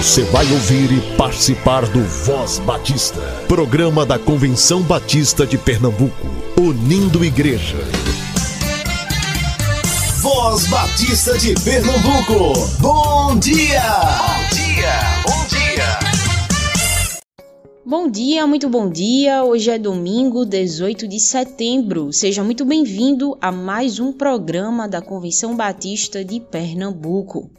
Você vai ouvir e participar do Voz Batista, programa da Convenção Batista de Pernambuco, unindo igreja. Voz Batista de Pernambuco, bom dia! Bom dia, bom dia! Bom dia, muito bom dia. Hoje é domingo, 18 de setembro. Seja muito bem-vindo a mais um programa da Convenção Batista de Pernambuco.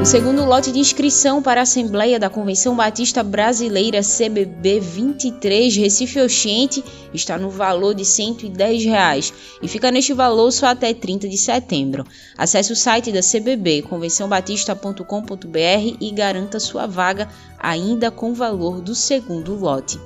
O segundo lote de inscrição para a Assembleia da Convenção Batista Brasileira CBB 23 Recife Oxente está no valor de 110 reais, e fica neste valor só até 30 de setembro. Acesse o site da CBB, convençãobatista.com.br e garanta sua vaga ainda com o valor do segundo lote.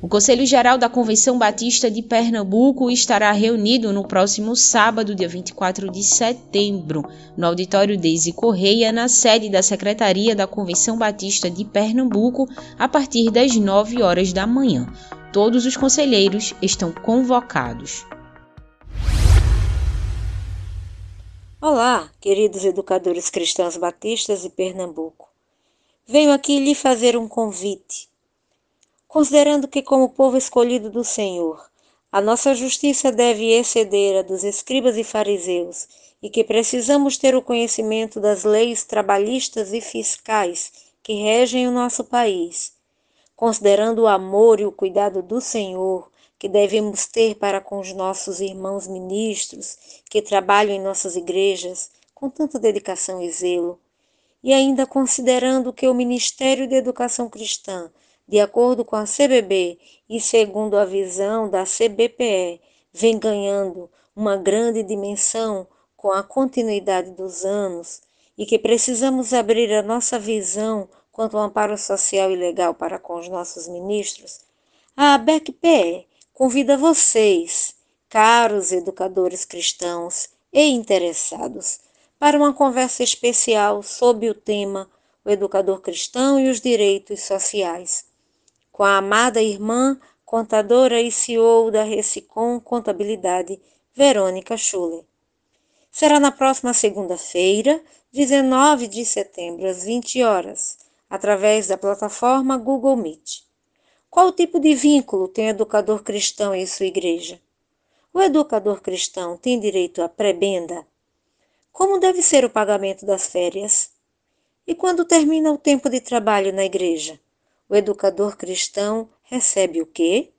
O Conselho Geral da Convenção Batista de Pernambuco estará reunido no próximo sábado, dia 24 de setembro, no auditório Deise Correia, na sede da Secretaria da Convenção Batista de Pernambuco, a partir das 9 horas da manhã. Todos os conselheiros estão convocados. Olá, queridos educadores cristãos batistas de Pernambuco. Venho aqui lhe fazer um convite considerando que, como povo escolhido do Senhor, a nossa justiça deve exceder a dos escribas e fariseus e que precisamos ter o conhecimento das leis trabalhistas e fiscais que regem o nosso país, considerando o amor e o cuidado do Senhor que devemos ter para com os nossos irmãos ministros que trabalham em nossas igrejas com tanta dedicação e zelo, e ainda considerando que o Ministério de Educação Cristã de acordo com a CBB e segundo a visão da CBPE, vem ganhando uma grande dimensão com a continuidade dos anos e que precisamos abrir a nossa visão quanto ao amparo social e legal para com os nossos ministros, a ABECPE convida vocês, caros educadores cristãos e interessados, para uma conversa especial sob o tema O Educador Cristão e os Direitos Sociais com a amada irmã, contadora e CEO da Recicom Contabilidade, Verônica Schuller. Será na próxima segunda-feira, 19 de setembro, às 20 horas, através da plataforma Google Meet. Qual tipo de vínculo tem o educador cristão em sua igreja? O educador cristão tem direito à prebenda? Como deve ser o pagamento das férias? E quando termina o tempo de trabalho na igreja? O educador cristão recebe o quê?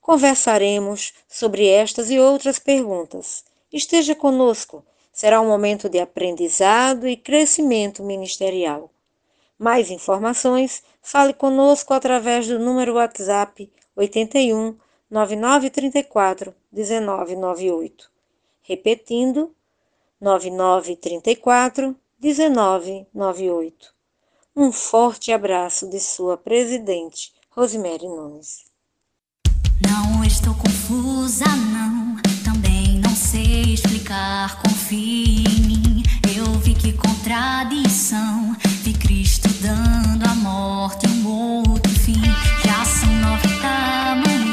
Conversaremos sobre estas e outras perguntas. Esteja conosco, será um momento de aprendizado e crescimento ministerial. Mais informações, fale conosco através do número WhatsApp 81 9934 1998. Repetindo, 9934 1998. Um forte abraço de sua presidente, Rosemary Nunes. Não estou confusa, não. Também não sei explicar. Confie em mim. Eu vi que contradição. Vi Cristo dando a morte um outro fim. Já são nove da manhã.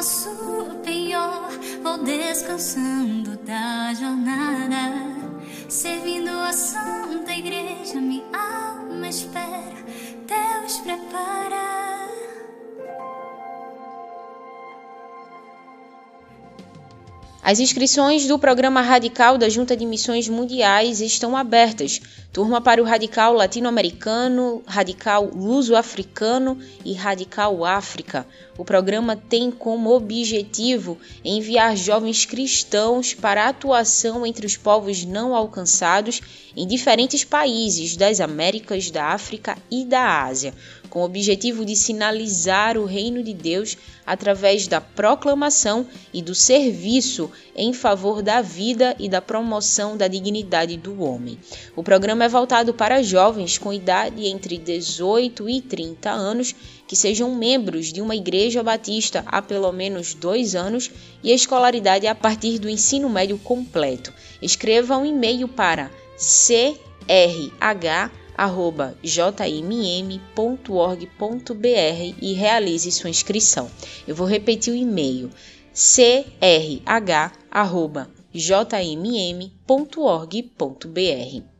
Nosso penhor, vou descansando da jornada. Servindo a Santa Igreja, alma espera. Deus prepara. As inscrições do programa Radical da Junta de Missões Mundiais estão abertas. Turma para o Radical Latino-Americano, Radical Luso-Africano e Radical África. O programa tem como objetivo enviar jovens cristãos para atuação entre os povos não alcançados em diferentes países das Américas, da África e da Ásia com o objetivo de sinalizar o reino de Deus através da proclamação e do serviço em favor da vida e da promoção da dignidade do homem. O programa é voltado para jovens com idade entre 18 e 30 anos que sejam membros de uma igreja batista há pelo menos dois anos e a escolaridade a partir do ensino médio completo. Escreva um e-mail para crh jmm.org.br e realize sua inscrição. Eu vou repetir o e-mail: crh@jmm.org.br.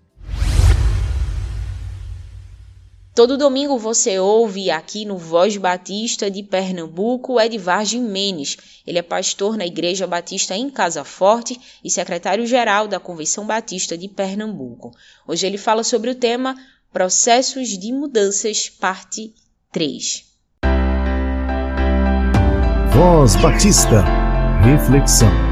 Todo domingo você ouve aqui no Voz Batista de Pernambuco Edvar Menes. Ele é pastor na Igreja Batista em Casa Forte e secretário-geral da Convenção Batista de Pernambuco. Hoje ele fala sobre o tema Processos de Mudanças, parte 3. Voz Batista. Reflexão.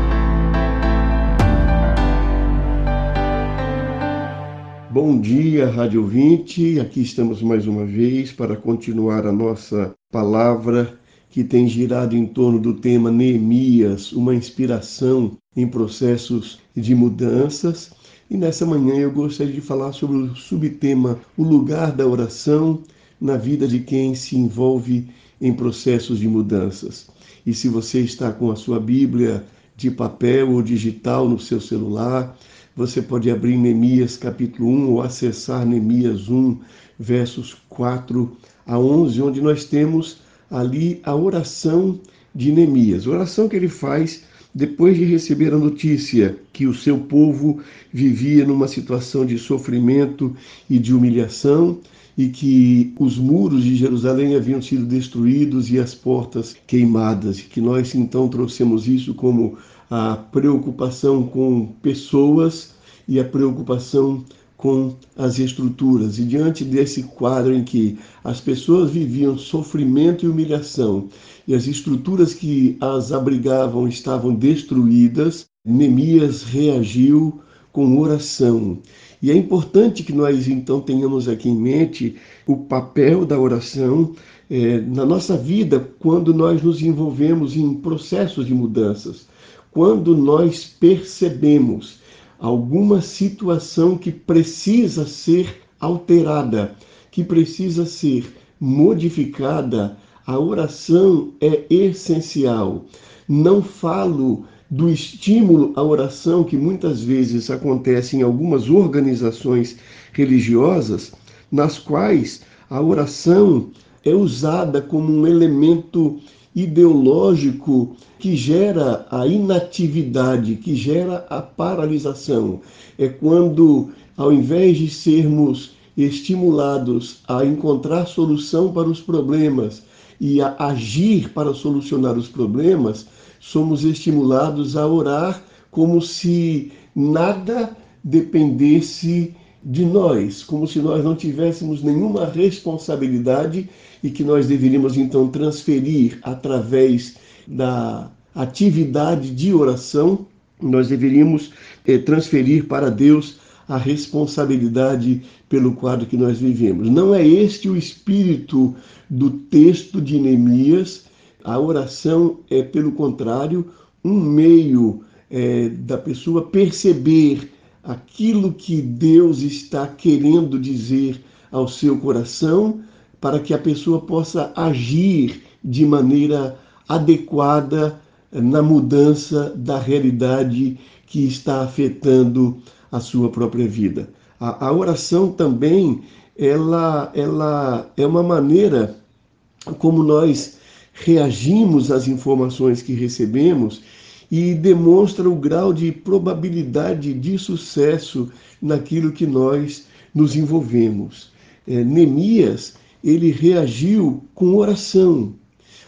Bom dia, Rádio Ouvinte. Aqui estamos mais uma vez para continuar a nossa palavra que tem girado em torno do tema Neemias, uma inspiração em processos de mudanças. E nessa manhã eu gostaria de falar sobre o subtema O lugar da oração na vida de quem se envolve em processos de mudanças. E se você está com a sua Bíblia de papel ou digital no seu celular, você pode abrir Neemias capítulo 1 ou acessar Neemias 1, versos 4 a 11, onde nós temos ali a oração de Neemias. Oração que ele faz depois de receber a notícia que o seu povo vivia numa situação de sofrimento e de humilhação e que os muros de Jerusalém haviam sido destruídos e as portas queimadas, e que nós então trouxemos isso como a preocupação com pessoas e a preocupação com as estruturas. E diante desse quadro em que as pessoas viviam sofrimento e humilhação e as estruturas que as abrigavam estavam destruídas, Neemias reagiu com oração. E é importante que nós então tenhamos aqui em mente o papel da oração é, na nossa vida quando nós nos envolvemos em processos de mudanças quando nós percebemos alguma situação que precisa ser alterada, que precisa ser modificada, a oração é essencial. Não falo do estímulo à oração que muitas vezes acontece em algumas organizações religiosas, nas quais a oração é usada como um elemento ideológico que gera a inatividade, que gera a paralisação. É quando, ao invés de sermos estimulados a encontrar solução para os problemas e a agir para solucionar os problemas, somos estimulados a orar como se nada dependesse de nós, como se nós não tivéssemos nenhuma responsabilidade e que nós deveríamos então transferir através da atividade de oração, nós deveríamos eh, transferir para Deus a responsabilidade pelo quadro que nós vivemos. Não é este o espírito do texto de Neemias. A oração é, pelo contrário, um meio é, da pessoa perceber aquilo que Deus está querendo dizer ao seu coração, para que a pessoa possa agir de maneira adequada na mudança da realidade que está afetando a sua própria vida. A, a oração também ela, ela é uma maneira como nós reagimos às informações que recebemos e demonstra o grau de probabilidade de sucesso naquilo que nós nos envolvemos. É, Neemias, ele reagiu com oração.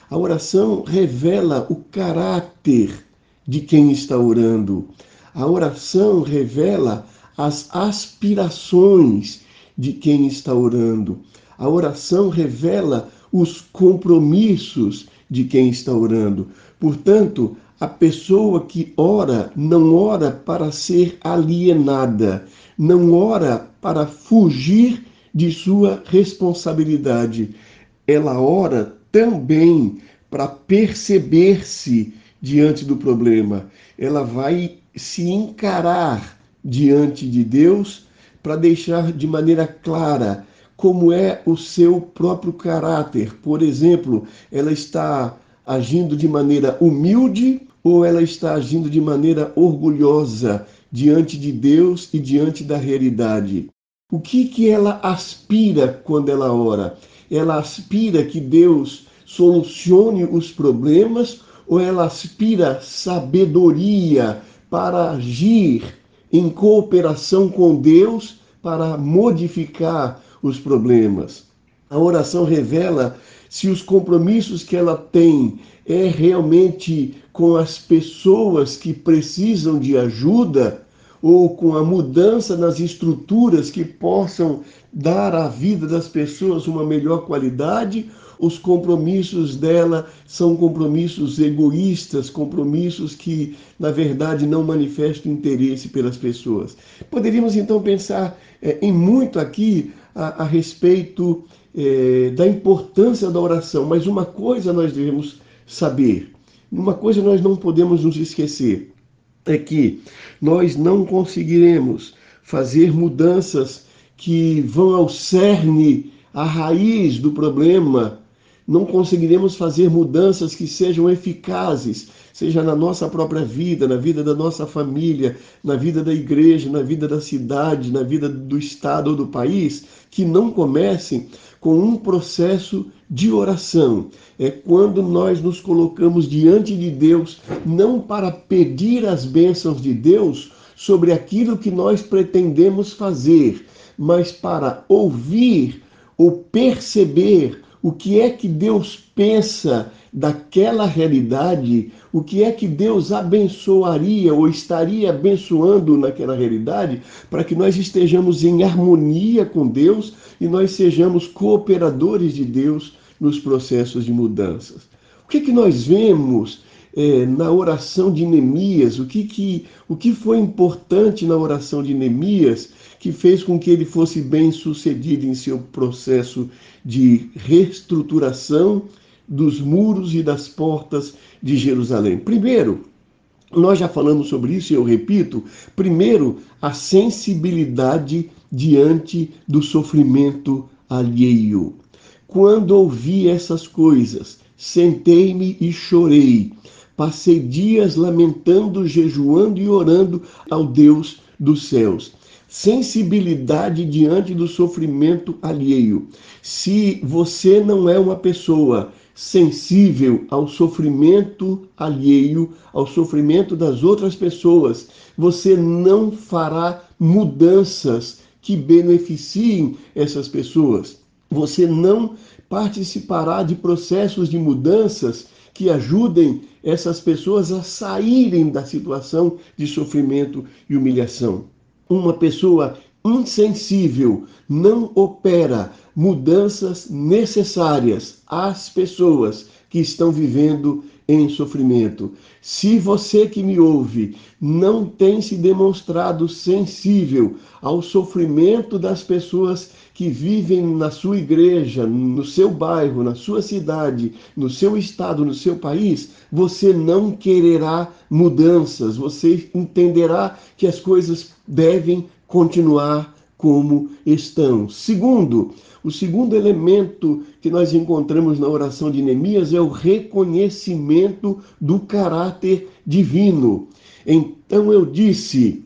A oração revela o caráter de quem está orando. A oração revela as aspirações de quem está orando. A oração revela os compromissos de quem está orando. Portanto, a pessoa que ora não ora para ser alienada, não ora para fugir de sua responsabilidade. Ela ora também para perceber-se diante do problema. Ela vai se encarar diante de Deus para deixar de maneira clara como é o seu próprio caráter. Por exemplo, ela está agindo de maneira humilde ou ela está agindo de maneira orgulhosa diante de Deus e diante da realidade? O que que ela aspira quando ela ora? Ela aspira que Deus solucione os problemas ou ela aspira sabedoria para agir em cooperação com Deus para modificar os problemas? A oração revela se os compromissos que ela tem é realmente com as pessoas que precisam de ajuda ou com a mudança nas estruturas que possam dar à vida das pessoas uma melhor qualidade, os compromissos dela são compromissos egoístas, compromissos que, na verdade, não manifestam interesse pelas pessoas. Poderíamos então pensar é, em muito aqui a, a respeito é, da importância da oração, mas uma coisa nós devemos saber, uma coisa nós não podemos nos esquecer, é que nós não conseguiremos fazer mudanças que vão ao cerne, à raiz do problema, não conseguiremos fazer mudanças que sejam eficazes, seja na nossa própria vida, na vida da nossa família, na vida da igreja, na vida da cidade, na vida do estado ou do país, que não comecem com um processo de oração. É quando nós nos colocamos diante de Deus, não para pedir as bênçãos de Deus sobre aquilo que nós pretendemos fazer, mas para ouvir ou perceber o que é que Deus pensa daquela realidade, o que é que Deus abençoaria ou estaria abençoando naquela realidade, para que nós estejamos em harmonia com Deus e nós sejamos cooperadores de Deus nos processos de mudanças. O que, é que nós vemos é, na oração de Neemias? O que, que, o que foi importante na oração de Neemias que fez com que ele fosse bem sucedido em seu processo de reestruturação dos muros e das portas de Jerusalém. Primeiro, nós já falamos sobre isso e eu repito, primeiro, a sensibilidade diante do sofrimento alheio. Quando ouvi essas coisas, sentei-me e chorei. Passei dias lamentando, jejuando e orando ao Deus dos céus sensibilidade diante do sofrimento alheio. Se você não é uma pessoa sensível ao sofrimento alheio, ao sofrimento das outras pessoas, você não fará mudanças que beneficiem essas pessoas. Você não participará de processos de mudanças que ajudem essas pessoas a saírem da situação de sofrimento e humilhação uma pessoa insensível não opera mudanças necessárias às pessoas que estão vivendo em sofrimento. Se você que me ouve não tem se demonstrado sensível ao sofrimento das pessoas que vivem na sua igreja, no seu bairro, na sua cidade, no seu estado, no seu país, você não quererá mudanças, você entenderá que as coisas devem continuar como estão. Segundo, o segundo elemento que nós encontramos na oração de Neemias é o reconhecimento do caráter divino. Então eu disse,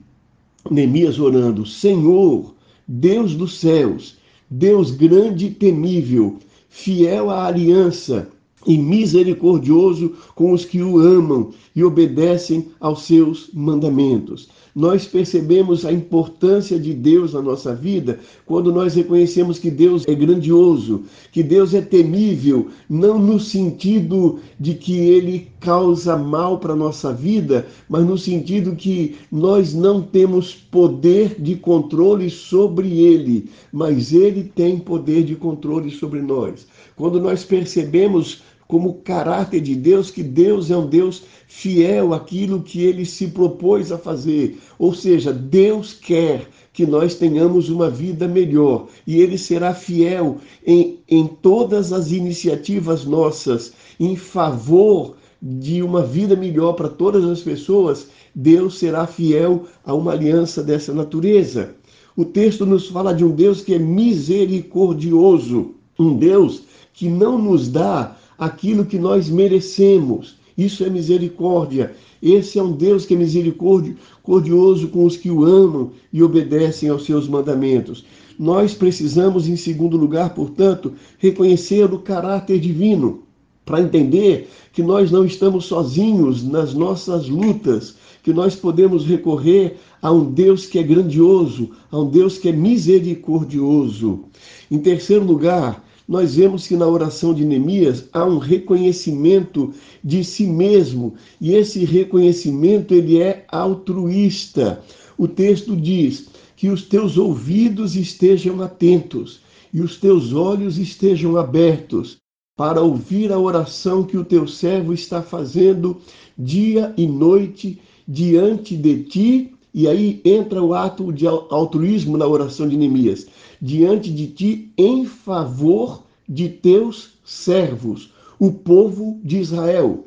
Neemias orando: Senhor, Deus dos céus, Deus grande e temível, fiel à aliança e misericordioso com os que o amam e obedecem aos seus mandamentos. Nós percebemos a importância de Deus na nossa vida quando nós reconhecemos que Deus é grandioso, que Deus é temível, não no sentido de que ele causa mal para a nossa vida, mas no sentido que nós não temos poder de controle sobre ele, mas ele tem poder de controle sobre nós. Quando nós percebemos como caráter de Deus, que Deus é um Deus fiel àquilo que ele se propôs a fazer. Ou seja, Deus quer que nós tenhamos uma vida melhor e ele será fiel em, em todas as iniciativas nossas em favor de uma vida melhor para todas as pessoas. Deus será fiel a uma aliança dessa natureza. O texto nos fala de um Deus que é misericordioso, um Deus que não nos dá aquilo que nós merecemos. Isso é misericórdia. Esse é um Deus que é misericordioso com os que o amam e obedecem aos seus mandamentos. Nós precisamos, em segundo lugar, portanto, reconhecer o caráter divino para entender que nós não estamos sozinhos nas nossas lutas, que nós podemos recorrer a um Deus que é grandioso, a um Deus que é misericordioso. Em terceiro lugar, nós vemos que na oração de Neemias há um reconhecimento de si mesmo, e esse reconhecimento ele é altruísta. O texto diz que os teus ouvidos estejam atentos e os teus olhos estejam abertos para ouvir a oração que o teu servo está fazendo dia e noite diante de ti. E aí entra o ato de altruísmo na oração de Neemias diante de ti em favor de teus servos, o povo de Israel.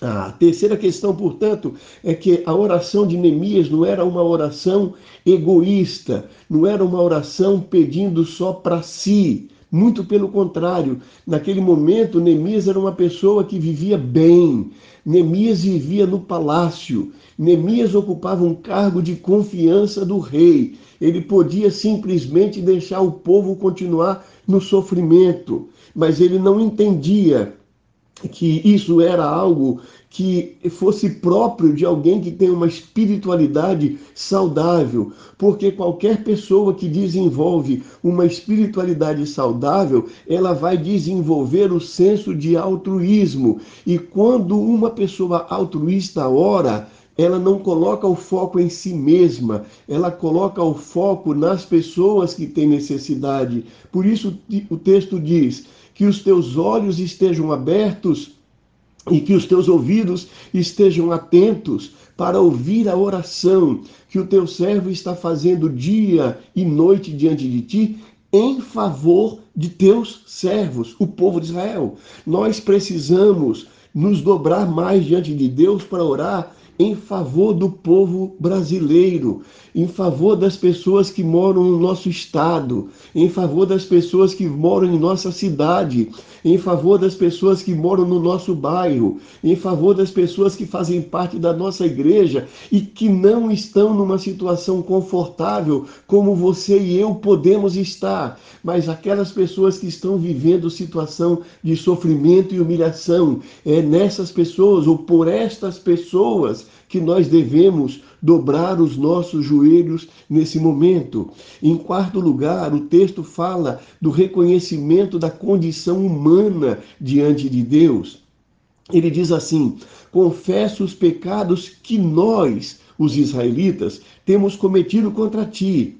A terceira questão, portanto, é que a oração de Neemias não era uma oração egoísta, não era uma oração pedindo só para si. Muito pelo contrário, naquele momento, Neemias era uma pessoa que vivia bem. Neemias vivia no palácio. Neemias ocupava um cargo de confiança do rei ele podia simplesmente deixar o povo continuar no sofrimento, mas ele não entendia que isso era algo que fosse próprio de alguém que tem uma espiritualidade saudável, porque qualquer pessoa que desenvolve uma espiritualidade saudável, ela vai desenvolver o senso de altruísmo. E quando uma pessoa altruísta ora, ela não coloca o foco em si mesma, ela coloca o foco nas pessoas que têm necessidade. Por isso o texto diz que os teus olhos estejam abertos e que os teus ouvidos estejam atentos para ouvir a oração que o teu servo está fazendo dia e noite diante de ti em favor de teus servos, o povo de Israel. Nós precisamos nos dobrar mais diante de Deus para orar em favor do povo brasileiro, em favor das pessoas que moram no nosso estado, em favor das pessoas que moram em nossa cidade, em favor das pessoas que moram no nosso bairro, em favor das pessoas que fazem parte da nossa igreja e que não estão numa situação confortável como você e eu podemos estar, mas aquelas pessoas que estão vivendo situação de sofrimento e humilhação, é nessas pessoas ou por estas pessoas que nós devemos dobrar os nossos joelhos nesse momento. Em quarto lugar, o texto fala do reconhecimento da condição humana diante de Deus. Ele diz assim: confesso os pecados que nós, os israelitas, temos cometido contra ti.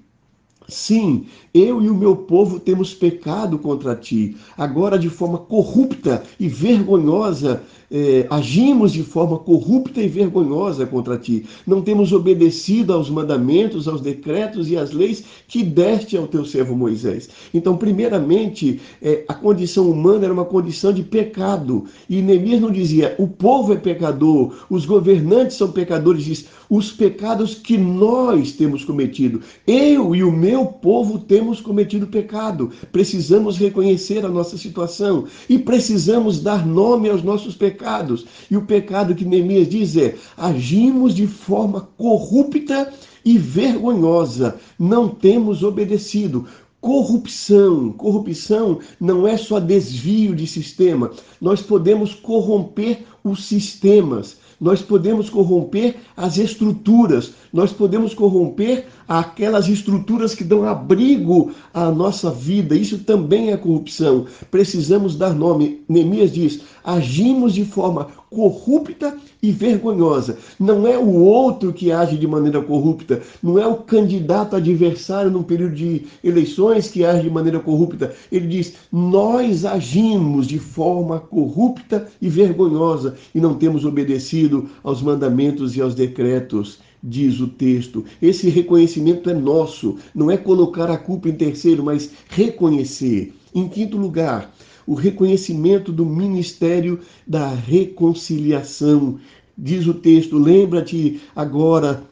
Sim, eu e o meu povo temos pecado contra ti. Agora, de forma corrupta e vergonhosa, é, agimos de forma corrupta e vergonhosa contra ti. Não temos obedecido aos mandamentos, aos decretos e às leis que deste ao teu servo Moisés. Então, primeiramente, é, a condição humana era uma condição de pecado. E Neemias não dizia o povo é pecador, os governantes são pecadores, diz os pecados que nós temos cometido. Eu e o meu povo temos cometido pecado. Precisamos reconhecer a nossa situação e precisamos dar nome aos nossos pecados pecados. E o pecado que Neemias diz é: agimos de forma corrupta e vergonhosa, não temos obedecido. corrupção. Corrupção não é só desvio de sistema. Nós podemos corromper os sistemas, nós podemos corromper as estruturas, nós podemos corromper aquelas estruturas que dão abrigo à nossa vida. Isso também é corrupção. Precisamos dar nome. Neemias diz: agimos de forma corrupta e vergonhosa. Não é o outro que age de maneira corrupta, não é o candidato adversário num período de eleições que age de maneira corrupta. Ele diz: nós agimos de forma corrupta e vergonhosa e não temos obedecido aos mandamentos e aos decretos diz o texto. Esse reconhecimento é nosso, não é colocar a culpa em terceiro, mas reconhecer. Em quinto lugar, o reconhecimento do ministério da reconciliação. Diz o texto: lembra-te agora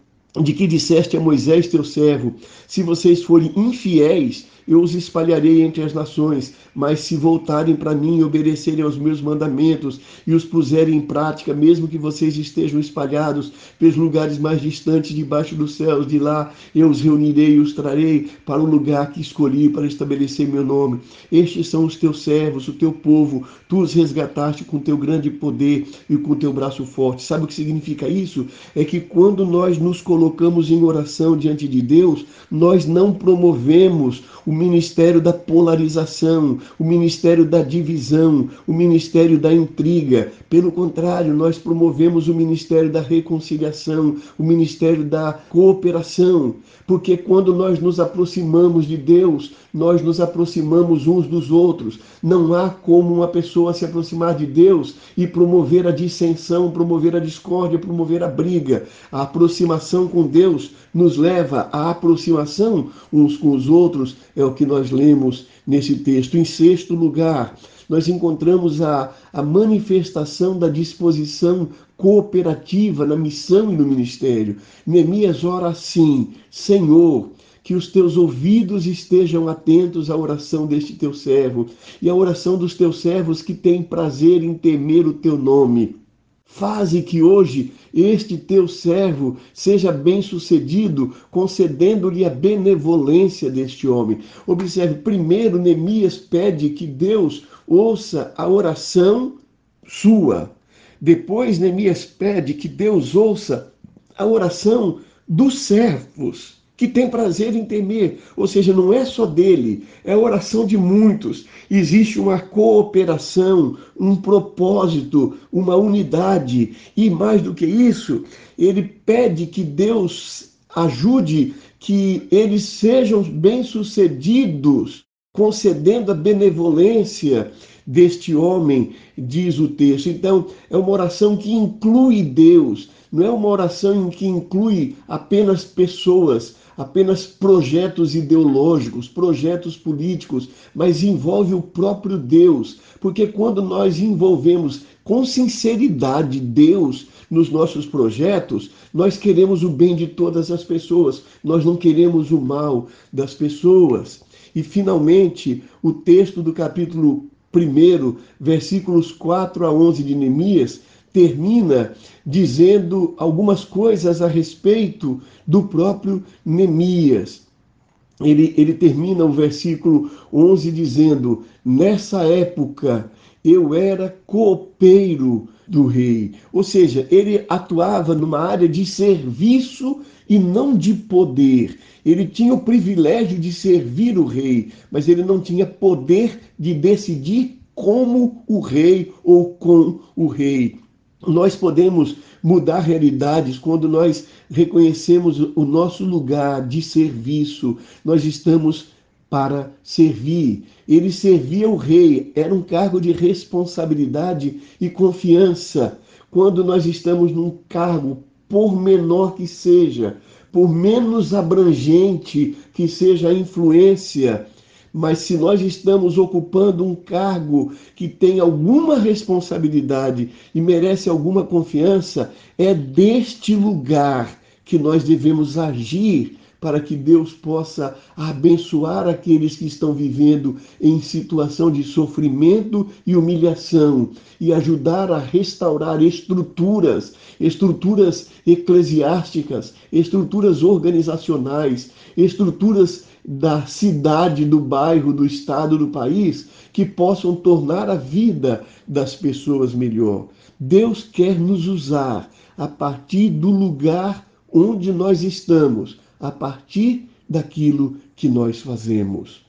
de que disseste a Moisés, teu servo: se vocês forem infiéis, eu os espalharei entre as nações, mas se voltarem para mim e obedecerem aos meus mandamentos e os puserem em prática, mesmo que vocês estejam espalhados pelos lugares mais distantes debaixo dos céus, de lá eu os reunirei e os trarei para o lugar que escolhi para estabelecer meu nome. Estes são os teus servos, o teu povo, tu os resgataste com teu grande poder e com teu braço forte. Sabe o que significa isso? É que quando nós nos colocamos em oração diante de Deus, nós não promovemos o ministério da polarização, o ministério da divisão, o ministério da intriga. Pelo contrário, nós promovemos o ministério da reconciliação, o ministério da cooperação, porque quando nós nos aproximamos de Deus, nós nos aproximamos uns dos outros. Não há como uma pessoa se aproximar de Deus e promover a dissensão, promover a discórdia, promover a briga. A aproximação com Deus nos leva à aproximação uns com os outros, é o que nós lemos nesse texto. Em sexto lugar, nós encontramos a, a manifestação da disposição cooperativa na missão e no ministério. Neemias ora assim: Senhor, que os teus ouvidos estejam atentos à oração deste teu servo e à oração dos teus servos que têm prazer em temer o teu nome. Faze que hoje este teu servo seja bem-sucedido, concedendo-lhe a benevolência deste homem. Observe, primeiro Neemias pede que Deus ouça a oração sua. Depois Neemias pede que Deus ouça a oração dos servos que tem prazer em temer, ou seja, não é só dele, é a oração de muitos. Existe uma cooperação, um propósito, uma unidade, e mais do que isso, ele pede que Deus ajude que eles sejam bem-sucedidos, concedendo a benevolência deste homem, diz o texto. Então, é uma oração que inclui Deus, não é uma oração que inclui apenas pessoas, apenas projetos ideológicos, projetos políticos, mas envolve o próprio Deus. Porque quando nós envolvemos com sinceridade Deus nos nossos projetos, nós queremos o bem de todas as pessoas, nós não queremos o mal das pessoas. E finalmente, o texto do capítulo 1, versículos 4 a 11 de Neemias, termina dizendo algumas coisas a respeito do próprio Neemias. Ele, ele termina o versículo 11 dizendo: Nessa época eu era copeiro do rei. Ou seja, ele atuava numa área de serviço e não de poder. Ele tinha o privilégio de servir o rei, mas ele não tinha poder de decidir como o rei ou com o rei. Nós podemos mudar realidades quando nós reconhecemos o nosso lugar de serviço. Nós estamos para servir. Ele servia o rei, era um cargo de responsabilidade e confiança. Quando nós estamos num cargo, por menor que seja, por menos abrangente que seja a influência, mas se nós estamos ocupando um cargo que tem alguma responsabilidade e merece alguma confiança, é deste lugar que nós devemos agir para que Deus possa abençoar aqueles que estão vivendo em situação de sofrimento e humilhação e ajudar a restaurar estruturas, estruturas eclesiásticas, estruturas organizacionais, estruturas da cidade, do bairro, do estado, do país, que possam tornar a vida das pessoas melhor. Deus quer nos usar a partir do lugar onde nós estamos, a partir daquilo que nós fazemos.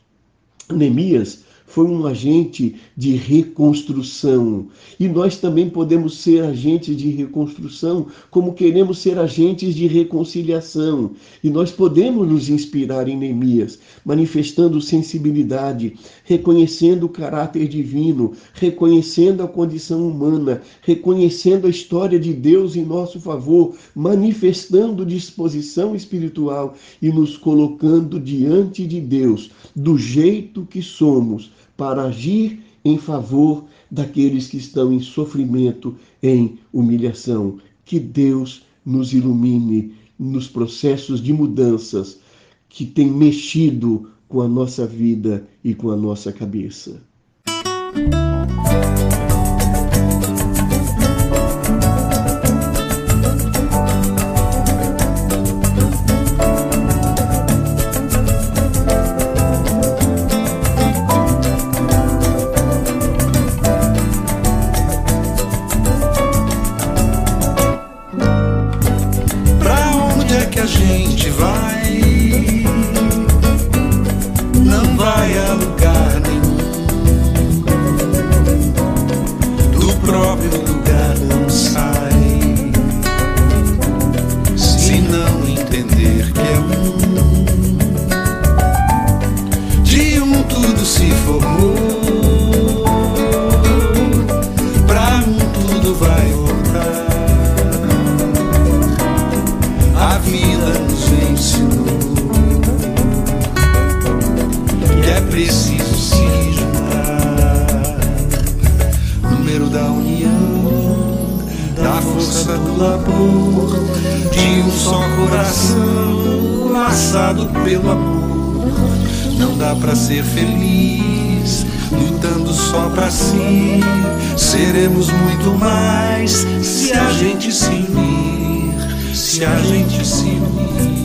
Neemias foi um agente de reconstrução. E nós também podemos ser agentes de reconstrução, como queremos ser agentes de reconciliação. E nós podemos nos inspirar em Neemias, manifestando sensibilidade, reconhecendo o caráter divino, reconhecendo a condição humana, reconhecendo a história de Deus em nosso favor, manifestando disposição espiritual e nos colocando diante de Deus do jeito que somos para agir em favor daqueles que estão em sofrimento, em humilhação. Que Deus nos ilumine nos processos de mudanças que têm mexido com a nossa vida e com a nossa cabeça. gente vai, não vai a lugar nenhum. Do próprio lugar não sai, se não entender que é um. De um tudo se formou. Pelo amor. Não dá para ser feliz lutando só para si. Seremos muito mais se a gente se unir, se a gente se unir.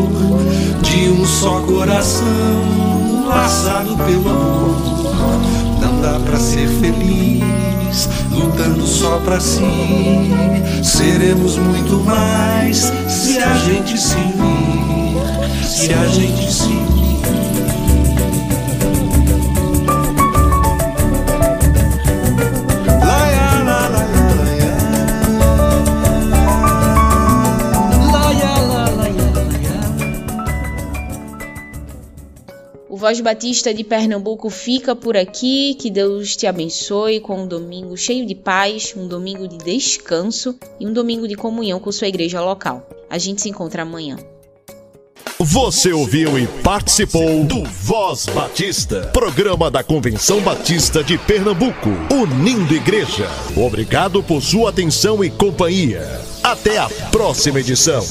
de um só coração laçado pelo amor. Não dá para ser feliz lutando só para si. Seremos muito mais se a gente se unir, se a gente se unir. Voz Batista de Pernambuco fica por aqui. Que Deus te abençoe com um domingo cheio de paz, um domingo de descanso e um domingo de comunhão com sua igreja local. A gente se encontra amanhã. Você ouviu e participou do Voz Batista, programa da Convenção Batista de Pernambuco, unindo igreja. Obrigado por sua atenção e companhia. Até a próxima edição.